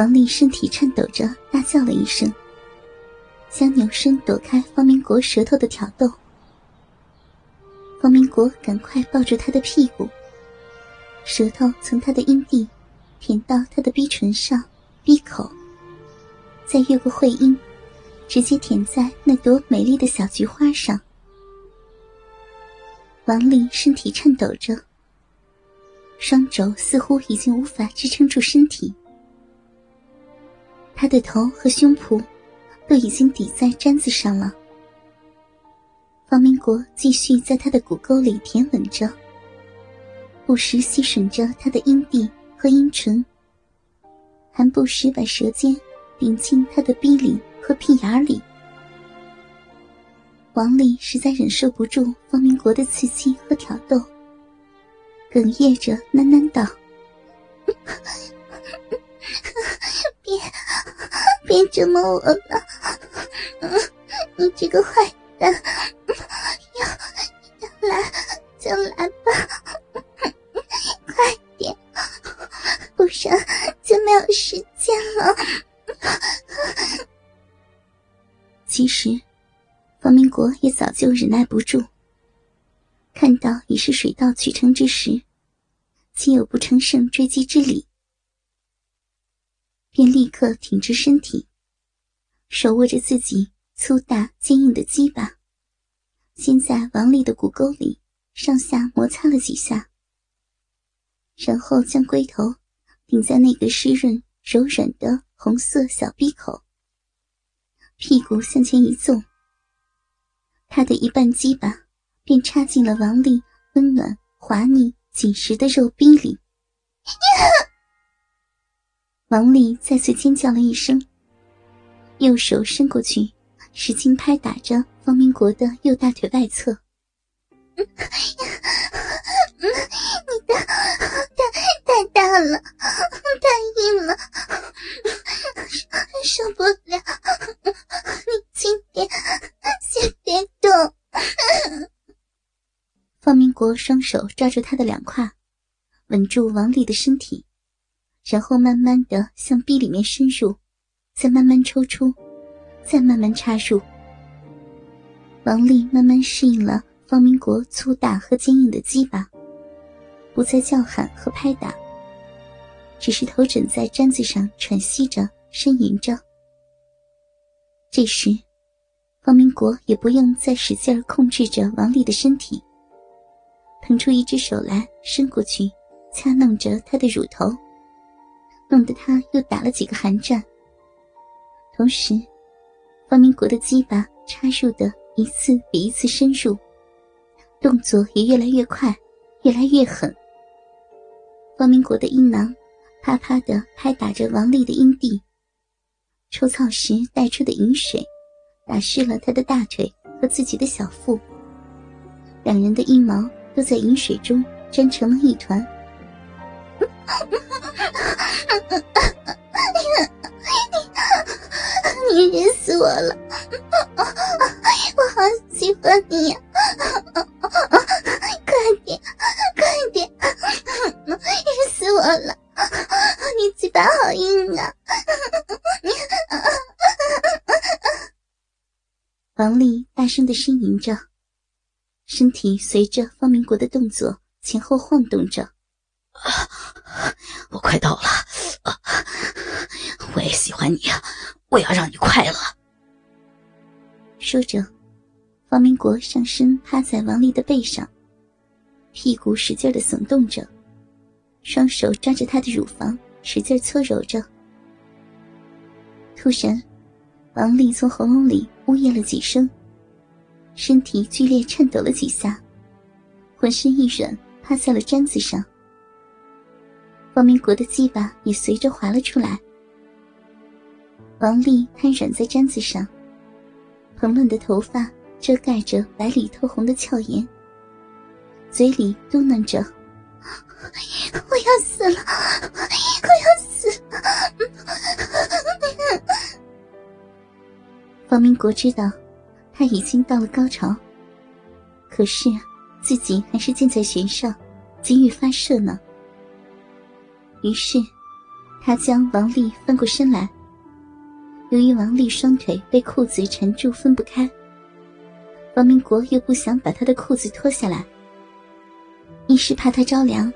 王丽身体颤抖着，大叫了一声，想扭身躲开方明国舌头的挑逗。方明国赶快抱住她的屁股，舌头从她的阴蒂舔到她的逼唇上、逼口，再越过会阴，直接舔在那朵美丽的小菊花上。王丽身体颤抖着，双肘似乎已经无法支撑住身体，他的头和胸脯都已经抵在毡子上了。方明国继续在他的骨沟里舔吻着，不时吸吮着他的阴蒂和阴唇，还不时把舌尖顶进他的逼里和屁眼里。王丽实在忍受不住方明国的刺激和挑逗，哽咽着喃喃道：“ 折磨我了，你这个坏蛋！”要要来，就来吧，快点，不然就没有时间了。其实，方明国也早就忍耐不住，看到已是水到渠成之时，岂有不乘胜追击之理？便立刻挺直身体，手握着自己粗大坚硬的鸡巴。先在王丽的骨沟里上下摩擦了几下，然后将龟头顶在那个湿润柔软的红色小逼口，屁股向前一纵，他的一半鸡巴便插进了王丽温暖滑腻紧实的肉逼里。王丽再次尖叫了一声，右手伸过去。使劲拍打着方明国的右大腿外侧，你的太太大了，太硬了，受不了！你轻点，先别动。方明国双手抓住他的两胯，稳住王丽的身体，然后慢慢的向壁里面深入，再慢慢抽出。再慢慢插入，王丽慢慢适应了方明国粗大和坚硬的鸡巴，不再叫喊和拍打，只是头枕在毡子上喘息着、呻吟着。这时，方明国也不用再使劲控制着王丽的身体，腾出一只手来伸过去，掐弄着她的乳头，弄得她又打了几个寒战，同时。方明国的鸡巴插入的一次比一次深入，动作也越来越快，越来越狠。方明国的阴囊啪啪的拍打着王丽的阴蒂，抽操时带出的饮水打湿了他的大腿和自己的小腹，两人的阴毛都在饮水中粘成了一团。你热死我了，我好喜欢你呀！快点，快点，热死我了！你嘴巴好硬啊！王丽大声的呻吟着，身体随着方明国的动作前后晃动着。我快到了，我也喜欢你啊！我要让你快乐。说着，方明国上身趴在王丽的背上，屁股使劲的耸动着，双手抓着她的乳房使劲搓揉着。突然，王丽从喉咙里呜咽了几声，身体剧烈颤抖了几下，浑身一软，趴在了毡子上。方明国的鸡巴也随着滑了出来。王丽瘫软在毡子上，蓬乱的头发遮盖着白里透红的俏颜，嘴里嘟囔着：“我要死了，我要死了。”方明国知道他已经到了高潮，可是自己还是箭在弦上，急于发射呢。于是。他将王丽翻过身来。由于王丽双腿被裤子缠住分不开，王明国又不想把她的裤子脱下来，一是怕她着凉，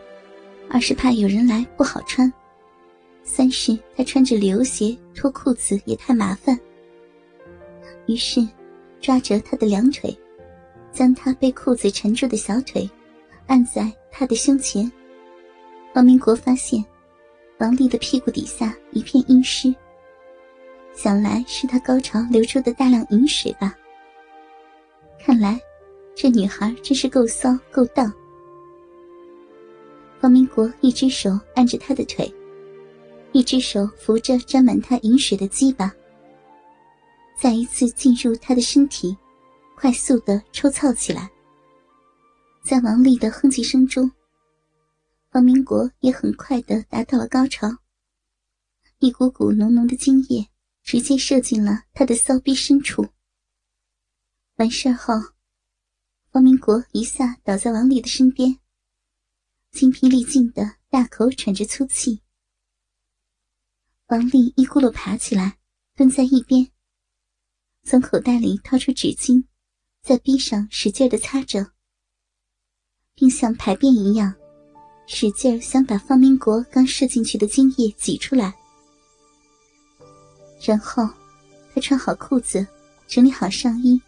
二是怕有人来不好穿，三是他穿着旅游鞋脱裤子也太麻烦。于是，抓着她的两腿，将她被裤子缠住的小腿按在她的胸前。王明国发现，王丽的屁股底下一片阴湿。想来是他高潮流出的大量饮水吧。看来，这女孩真是够骚够荡。方明国一只手按着她的腿，一只手扶着沾满她饮水的鸡巴，再一次进入她的身体，快速的抽操起来。在王丽的哼唧声中，方明国也很快的达到了高潮，一股股浓浓的精液。直接射进了他的骚逼深处。完事后，方明国一下倒在王丽的身边，精疲力尽的大口喘着粗气。王丽一咕噜爬起来，蹲在一边，从口袋里掏出纸巾，在逼上使劲的擦着，并像排便一样，使劲想把方明国刚射进去的精液挤出来。然后，他穿好裤子，整理好上衣，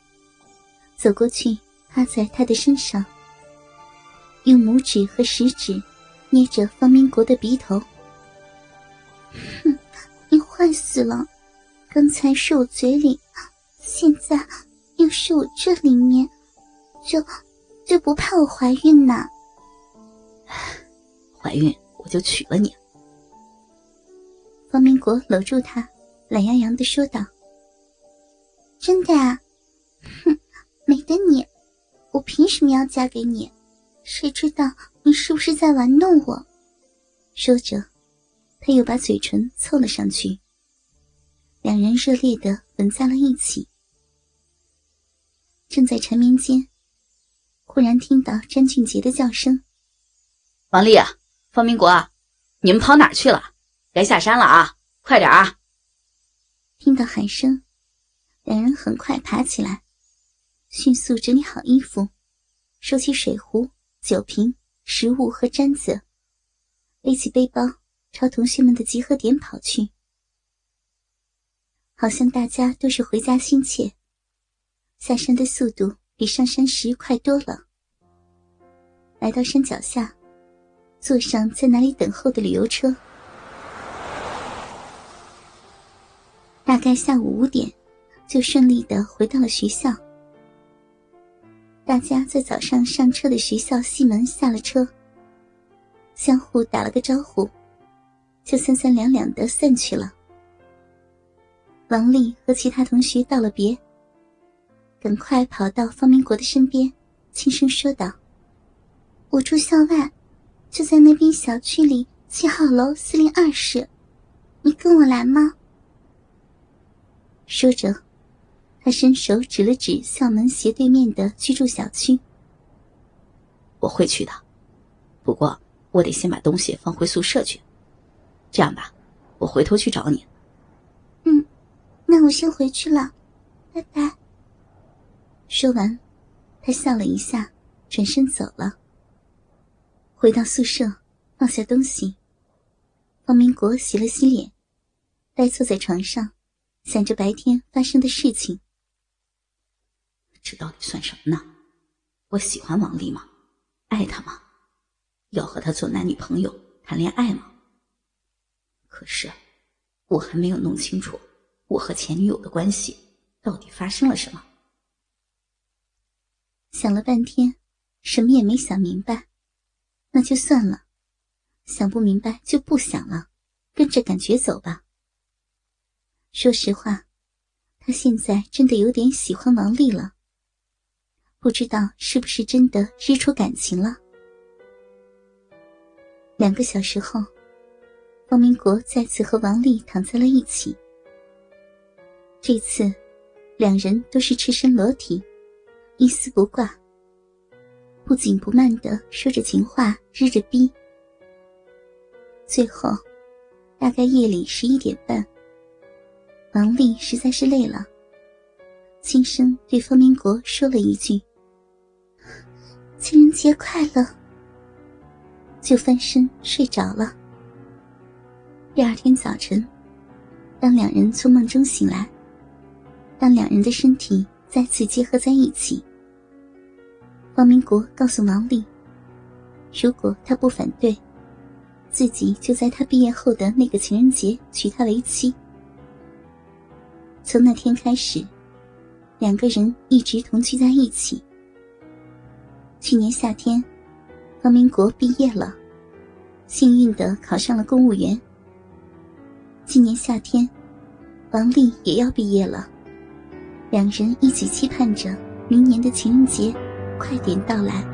走过去，趴在他的身上，用拇指和食指捏着方明国的鼻头。哼，你坏死了！刚才是我嘴里，现在又是我这里面，就就不怕我怀孕呐？怀孕我就娶了你。方明国搂住他。懒洋洋的说道：“真的啊，哼，没得你，我凭什么要嫁给你？谁知道你是不是在玩弄我？”说着，他又把嘴唇凑了上去，两人热烈的吻在了一起。正在缠绵间，忽然听到詹俊杰的叫声：“王丽啊，方明国，你们跑哪去了？该下山了啊，快点啊！”听到喊声，两人很快爬起来，迅速整理好衣服，收起水壶、酒瓶、食物和毡子，背起背包朝同学们的集合点跑去。好像大家都是回家心切，下山的速度比上山时快多了。来到山脚下，坐上在那里等候的旅游车。大概下午五点，就顺利的回到了学校。大家在早上上车的学校西门下了车，相互打了个招呼，就三三两两的散去了。王丽和其他同学道了别，赶快跑到方明国的身边，轻声说道：“我住校外，就在那边小区里七号楼四零二室，你跟我来吗？”说着，他伸手指了指校门斜对面的居住小区。我会去的，不过我得先把东西放回宿舍去。这样吧，我回头去找你。嗯，那我先回去了，拜拜。说完，他笑了一下，转身走了。回到宿舍，放下东西，方明国洗了洗脸，呆坐在床上。想着白天发生的事情，这到底算什么呢？我喜欢王丽吗？爱她吗？要和她做男女朋友谈恋爱吗？可是，我还没有弄清楚我和前女友的关系到底发生了什么。想了半天，什么也没想明白，那就算了，想不明白就不想了，跟着感觉走吧。说实话，他现在真的有点喜欢王丽了。不知道是不是真的日出感情了。两个小时后，方明国再次和王丽躺在了一起。这次，两人都是赤身裸体，一丝不挂，不紧不慢的说着情话，日着逼。最后，大概夜里十一点半，王丽实在是累了，轻声对方明国说了一句：“情人节快乐。”就翻身睡着了。第二天早晨，当两人从梦中醒来，当两人的身体再次结合在一起，方明国告诉王丽：“如果他不反对。”自己就在他毕业后的那个情人节娶她为妻。从那天开始，两个人一直同居在一起。去年夏天，何明国毕业了，幸运的考上了公务员。今年夏天，王丽也要毕业了，两人一起期盼着明年的情人节快点到来。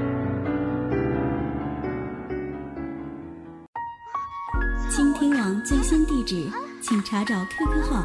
倾听网最新地址，请查找 QQ 号